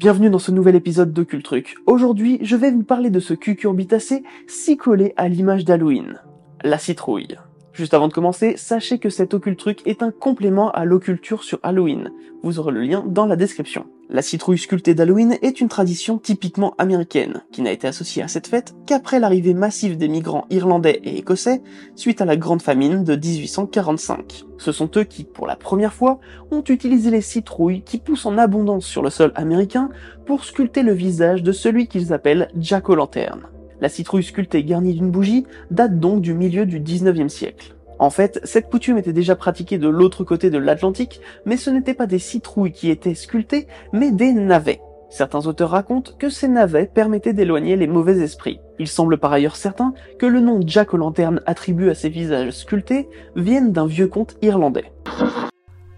Bienvenue dans ce nouvel épisode d'Occultruc. Aujourd'hui, je vais vous parler de ce cucurbitacé si collé à l'image d'Halloween, la citrouille. Juste avant de commencer, sachez que cet Occultruc est un complément à l'occulture sur Halloween. Vous aurez le lien dans la description. La citrouille sculptée d'Halloween est une tradition typiquement américaine, qui n'a été associée à cette fête qu'après l'arrivée massive des migrants irlandais et écossais suite à la grande famine de 1845. Ce sont eux qui, pour la première fois, ont utilisé les citrouilles qui poussent en abondance sur le sol américain pour sculpter le visage de celui qu'ils appellent Jack O'Lantern. La citrouille sculptée garnie d'une bougie date donc du milieu du 19e siècle. En fait, cette coutume était déjà pratiquée de l'autre côté de l'Atlantique, mais ce n'étaient pas des citrouilles qui étaient sculptées, mais des navets. Certains auteurs racontent que ces navets permettaient d'éloigner les mauvais esprits. Il semble par ailleurs certain que le nom Jack O'Lantern attribué à ces visages sculptés vienne d'un vieux conte irlandais.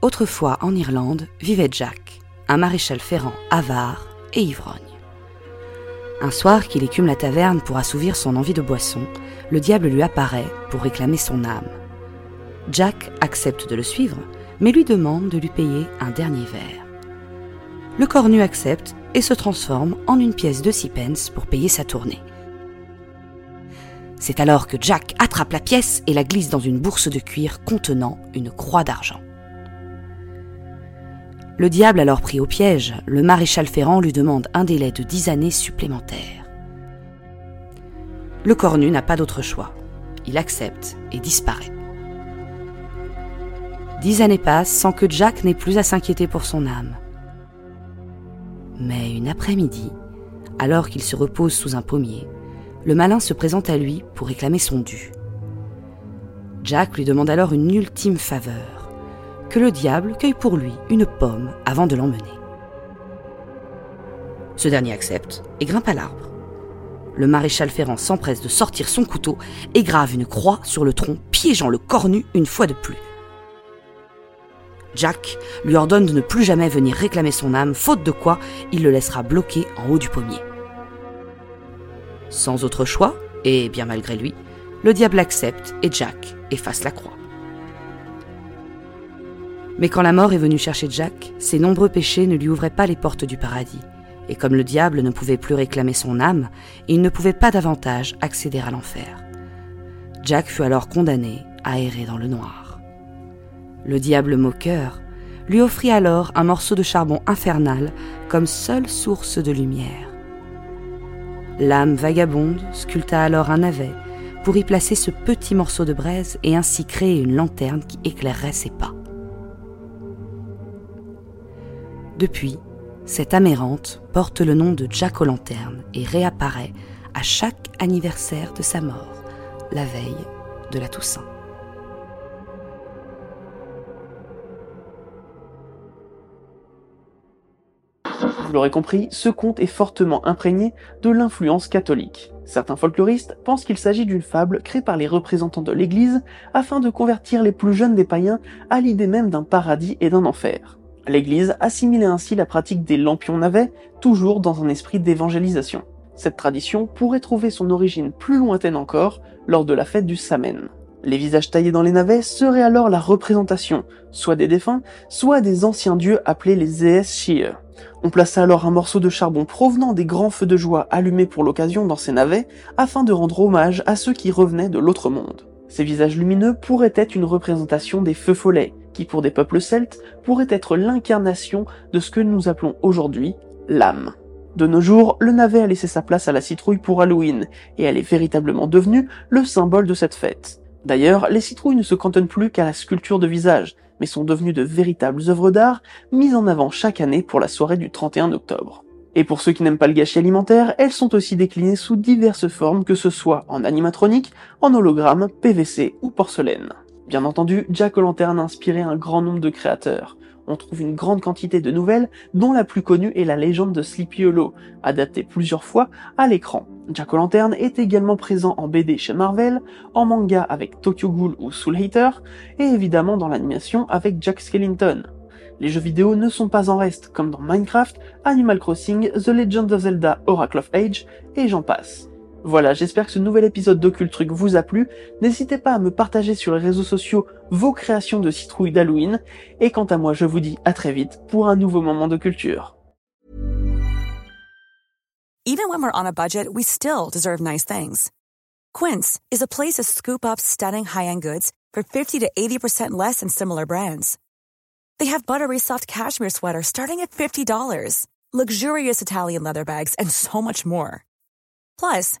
Autrefois en Irlande vivait Jack, un maréchal ferrant avare et ivrogne. Un soir qu'il écume la taverne pour assouvir son envie de boisson, le diable lui apparaît pour réclamer son âme. Jack accepte de le suivre, mais lui demande de lui payer un dernier verre. Le cornu accepte et se transforme en une pièce de six pence pour payer sa tournée. C'est alors que Jack attrape la pièce et la glisse dans une bourse de cuir contenant une croix d'argent. Le diable alors pris au piège, le maréchal Ferrand lui demande un délai de dix années supplémentaires. Le cornu n'a pas d'autre choix. Il accepte et disparaît. Dix années passent sans que Jack n'ait plus à s'inquiéter pour son âme. Mais une après-midi, alors qu'il se repose sous un pommier, le malin se présente à lui pour réclamer son dû. Jack lui demande alors une ultime faveur, que le diable cueille pour lui une pomme avant de l'emmener. Ce dernier accepte et grimpe à l'arbre. Le maréchal Ferrand s'empresse de sortir son couteau et grave une croix sur le tronc, piégeant le cornu une fois de plus. Jack lui ordonne de ne plus jamais venir réclamer son âme, faute de quoi il le laissera bloqué en haut du pommier. Sans autre choix, et bien malgré lui, le diable accepte et Jack efface la croix. Mais quand la mort est venue chercher Jack, ses nombreux péchés ne lui ouvraient pas les portes du paradis, et comme le diable ne pouvait plus réclamer son âme, il ne pouvait pas davantage accéder à l'enfer. Jack fut alors condamné à errer dans le noir. Le diable moqueur lui offrit alors un morceau de charbon infernal comme seule source de lumière. L'âme vagabonde sculpta alors un navet pour y placer ce petit morceau de braise et ainsi créer une lanterne qui éclairerait ses pas. Depuis, cette amérante porte le nom de Jack O'Lanterne et réapparaît à chaque anniversaire de sa mort, la veille de la Toussaint. Vous l'aurez compris, ce conte est fortement imprégné de l'influence catholique. Certains folkloristes pensent qu'il s'agit d'une fable créée par les représentants de l'Église afin de convertir les plus jeunes des païens à l'idée même d'un paradis et d'un enfer. L'Église assimilait ainsi la pratique des lampions navets, toujours dans un esprit d'évangélisation. Cette tradition pourrait trouver son origine plus lointaine encore, lors de la fête du Samen. Les visages taillés dans les navets seraient alors la représentation, soit des défunts, soit des anciens dieux appelés les Zees Shir. On plaçait alors un morceau de charbon provenant des grands feux de joie allumés pour l'occasion dans ces navets, afin de rendre hommage à ceux qui revenaient de l'autre monde. Ces visages lumineux pourraient être une représentation des feux follets, qui pour des peuples celtes pourraient être l'incarnation de ce que nous appelons aujourd'hui l'âme. De nos jours, le navet a laissé sa place à la citrouille pour Halloween, et elle est véritablement devenue le symbole de cette fête. D'ailleurs, les citrouilles ne se cantonnent plus qu'à la sculpture de visage, mais sont devenues de véritables œuvres d'art mises en avant chaque année pour la soirée du 31 octobre. Et pour ceux qui n'aiment pas le gâchis alimentaire, elles sont aussi déclinées sous diverses formes, que ce soit en animatronique, en hologramme, PVC ou porcelaine. Bien entendu, Jack O'Lantern a inspiré un grand nombre de créateurs, on trouve une grande quantité de nouvelles, dont la plus connue est la légende de Sleepy Hollow, adaptée plusieurs fois à l'écran. Jack O'Lantern est également présent en BD chez Marvel, en manga avec Tokyo Ghoul ou Soul Hater, et évidemment dans l'animation avec Jack Skellington. Les jeux vidéo ne sont pas en reste, comme dans Minecraft, Animal Crossing, The Legend of Zelda Oracle of Age, et j'en passe. Voilà, j'espère que ce nouvel épisode d'Occultruc vous a plu. N'hésitez pas à me partager sur les réseaux sociaux vos créations de citrouilles d'Halloween. Et quant à moi, je vous dis à très vite pour un nouveau moment de culture. Even when we're on a budget, we still deserve nice things. Quince is a place to scoop up stunning high-end goods for 50 to 80% less than similar brands. They have buttery soft cashmere sweaters starting at $50, luxurious Italian leather bags, and so much more. Plus,